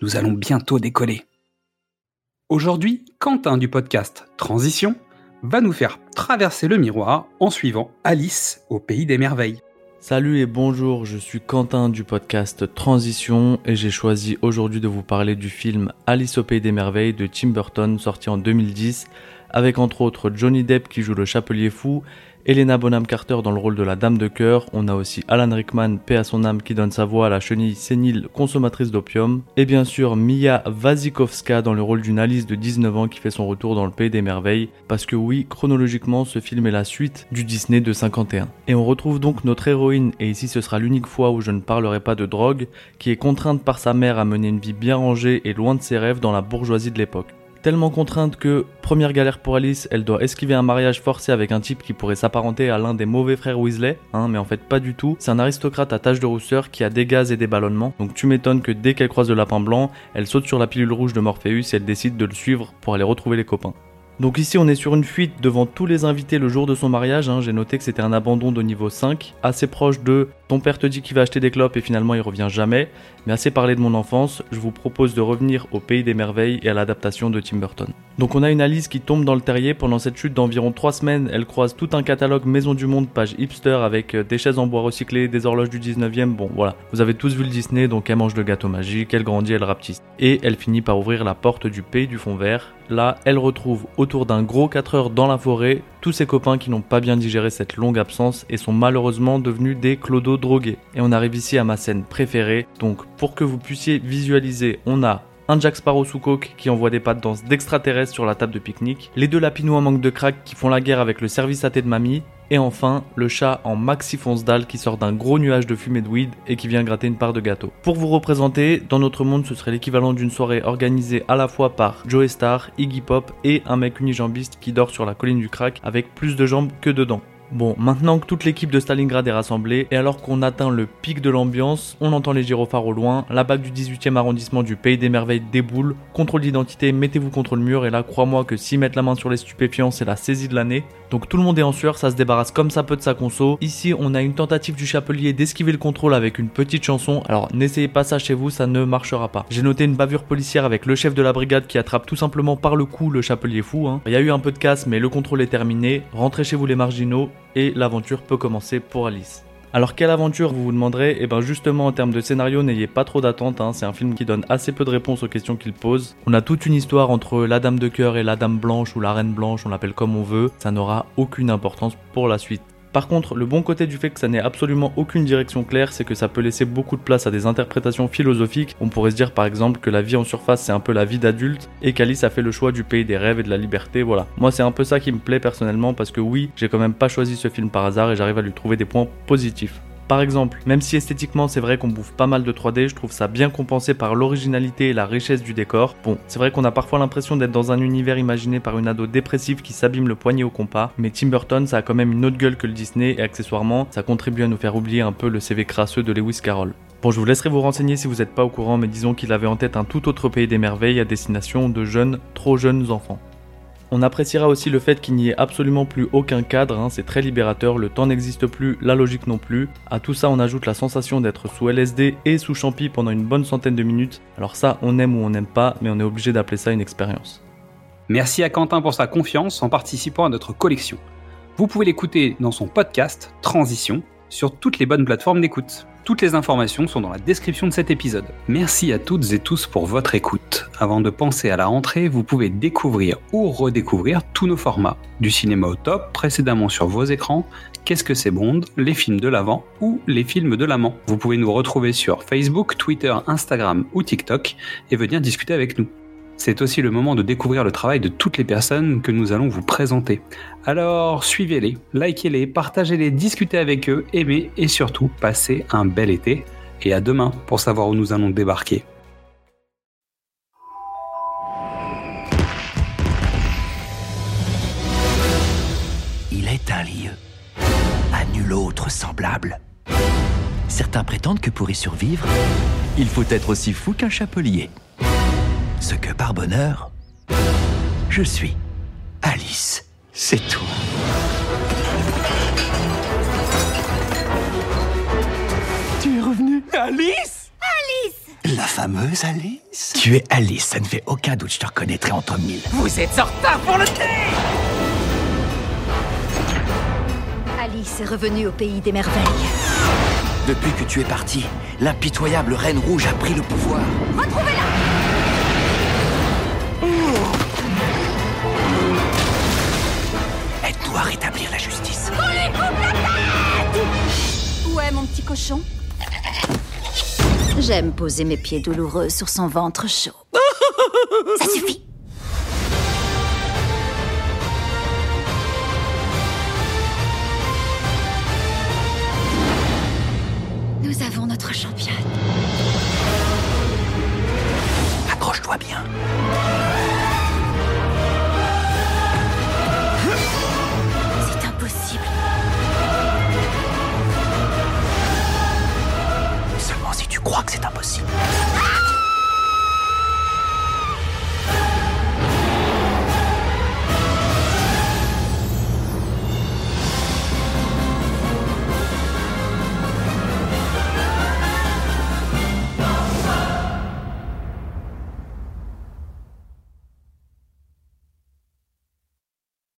nous allons bientôt décoller. Aujourd'hui, Quentin du podcast Transition va nous faire traverser le miroir en suivant Alice au pays des merveilles. Salut et bonjour, je suis Quentin du podcast Transition et j'ai choisi aujourd'hui de vous parler du film Alice au pays des merveilles de Tim Burton sorti en 2010 avec entre autres Johnny Depp qui joue le chapelier fou Elena Bonham Carter dans le rôle de la Dame de Cœur, on a aussi Alan Rickman, paix à son âme, qui donne sa voix à la chenille sénile consommatrice d'opium, et bien sûr Mia Wasikowska dans le rôle d'une Alice de 19 ans qui fait son retour dans le Pays des Merveilles, parce que oui, chronologiquement, ce film est la suite du Disney de 51. Et on retrouve donc notre héroïne, et ici ce sera l'unique fois où je ne parlerai pas de drogue, qui est contrainte par sa mère à mener une vie bien rangée et loin de ses rêves dans la bourgeoisie de l'époque tellement contrainte que, première galère pour Alice, elle doit esquiver un mariage forcé avec un type qui pourrait s'apparenter à l'un des mauvais frères Weasley, hein, mais en fait pas du tout. C'est un aristocrate à tache de rousseur qui a des gaz et des ballonnements, donc tu m'étonnes que dès qu'elle croise le lapin blanc, elle saute sur la pilule rouge de Morpheus et elle décide de le suivre pour aller retrouver les copains. Donc ici on est sur une fuite devant tous les invités le jour de son mariage, hein. j'ai noté que c'était un abandon de niveau 5, assez proche de ton père te dit qu'il va acheter des clopes et finalement il revient jamais, mais assez parlé de mon enfance, je vous propose de revenir au pays des merveilles et à l'adaptation de Tim Burton. Donc on a une Alice qui tombe dans le terrier. Pendant cette chute d'environ 3 semaines, elle croise tout un catalogue Maison du Monde, page hipster avec euh, des chaises en bois recyclées, des horloges du 19e, bon voilà, vous avez tous vu le Disney donc elle mange le gâteau magique, elle grandit, elle rapetisse. Et elle finit par ouvrir la porte du pays du fond vert, là elle retrouve autour d'un gros 4 heures dans la forêt tous ses copains qui n'ont pas bien digéré cette longue absence et sont malheureusement devenus des clodos drogués. Et on arrive ici à ma scène préférée. Donc pour que vous puissiez visualiser, on a un Jack Sparrow sous coke qui envoie des pattes danse d'extraterrestres sur la table de pique-nique, les deux lapinous en manque de crack qui font la guerre avec le service à thé de mamie, et enfin le chat en maxi fonce dalle qui sort d'un gros nuage de fumée de weed et qui vient gratter une part de gâteau. Pour vous représenter, dans notre monde ce serait l'équivalent d'une soirée organisée à la fois par Joe Star, Iggy Pop et un mec unijambiste qui dort sur la colline du crack avec plus de jambes que de dents. Bon, maintenant que toute l'équipe de Stalingrad est rassemblée, et alors qu'on atteint le pic de l'ambiance, on entend les gyrophares au loin, la bague du 18e arrondissement du Pays des Merveilles déboule, contrôle d'identité, mettez-vous contre le mur, et là, crois-moi que si mettre la main sur les stupéfiants, c'est la saisie de l'année. Donc tout le monde est en sueur, ça se débarrasse comme ça peut de sa conso. Ici, on a une tentative du chapelier d'esquiver le contrôle avec une petite chanson, alors n'essayez pas ça chez vous, ça ne marchera pas. J'ai noté une bavure policière avec le chef de la brigade qui attrape tout simplement par le cou le chapelier fou. Hein. Il y a eu un peu de casse, mais le contrôle est terminé. Rentrez chez vous les marginaux, et l'aventure peut commencer pour Alice. Alors quelle aventure vous vous demanderez? Et eh bien justement en termes de scénario n'ayez pas trop d'attente, hein. c'est un film qui donne assez peu de réponses aux questions qu'il pose. On a toute une histoire entre la dame de cœur et la dame blanche ou la reine blanche, on l'appelle comme on veut, ça n'aura aucune importance pour la suite. Par contre, le bon côté du fait que ça n'ait absolument aucune direction claire, c'est que ça peut laisser beaucoup de place à des interprétations philosophiques. On pourrait se dire par exemple que la vie en surface c'est un peu la vie d'adulte et qu'Alice a fait le choix du pays des rêves et de la liberté, voilà. Moi c'est un peu ça qui me plaît personnellement parce que oui, j'ai quand même pas choisi ce film par hasard et j'arrive à lui trouver des points positifs. Par exemple, même si esthétiquement c'est vrai qu'on bouffe pas mal de 3D, je trouve ça bien compensé par l'originalité et la richesse du décor. Bon, c'est vrai qu'on a parfois l'impression d'être dans un univers imaginé par une ado dépressive qui s'abîme le poignet au compas, mais Tim Burton ça a quand même une autre gueule que le Disney et accessoirement ça contribue à nous faire oublier un peu le CV crasseux de Lewis Carroll. Bon, je vous laisserai vous renseigner si vous n'êtes pas au courant, mais disons qu'il avait en tête un tout autre pays des merveilles à destination de jeunes, trop jeunes enfants. On appréciera aussi le fait qu'il n'y ait absolument plus aucun cadre, hein, c'est très libérateur, le temps n'existe plus, la logique non plus. À tout ça, on ajoute la sensation d'être sous LSD et sous champi pendant une bonne centaine de minutes. Alors ça, on aime ou on n'aime pas, mais on est obligé d'appeler ça une expérience. Merci à Quentin pour sa confiance en participant à notre collection. Vous pouvez l'écouter dans son podcast Transition sur toutes les bonnes plateformes d'écoute. Toutes les informations sont dans la description de cet épisode. Merci à toutes et tous pour votre écoute. Avant de penser à la rentrée, vous pouvez découvrir ou redécouvrir tous nos formats. Du cinéma au top, précédemment sur vos écrans, Qu'est-ce que c'est Bond, les films de l'avant ou les films de l'amant. Vous pouvez nous retrouver sur Facebook, Twitter, Instagram ou TikTok et venir discuter avec nous. C'est aussi le moment de découvrir le travail de toutes les personnes que nous allons vous présenter. Alors suivez-les, likez-les, partagez-les, discutez avec eux, aimez et surtout passez un bel été. Et à demain pour savoir où nous allons débarquer. Il est un lieu à nul autre semblable. Certains prétendent que pour y survivre, il faut être aussi fou qu'un chapelier ce que par bonheur, je suis. Alice, c'est tout. Tu es revenue Alice? Alice La fameuse Alice? Tu es Alice, ça ne fait aucun doute, je te reconnaîtrai entre mille. Vous êtes en retard pour le thé Alice est revenue au pays des merveilles. Depuis que tu es partie, l'impitoyable Reine Rouge a pris le pouvoir. Retrouvez-la Rétablir la justice. On lui coupe la tête Où est mon petit cochon J'aime poser mes pieds douloureux sur son ventre chaud. Ça suffit Nous avons notre championne. Accroche-toi bien. éxito.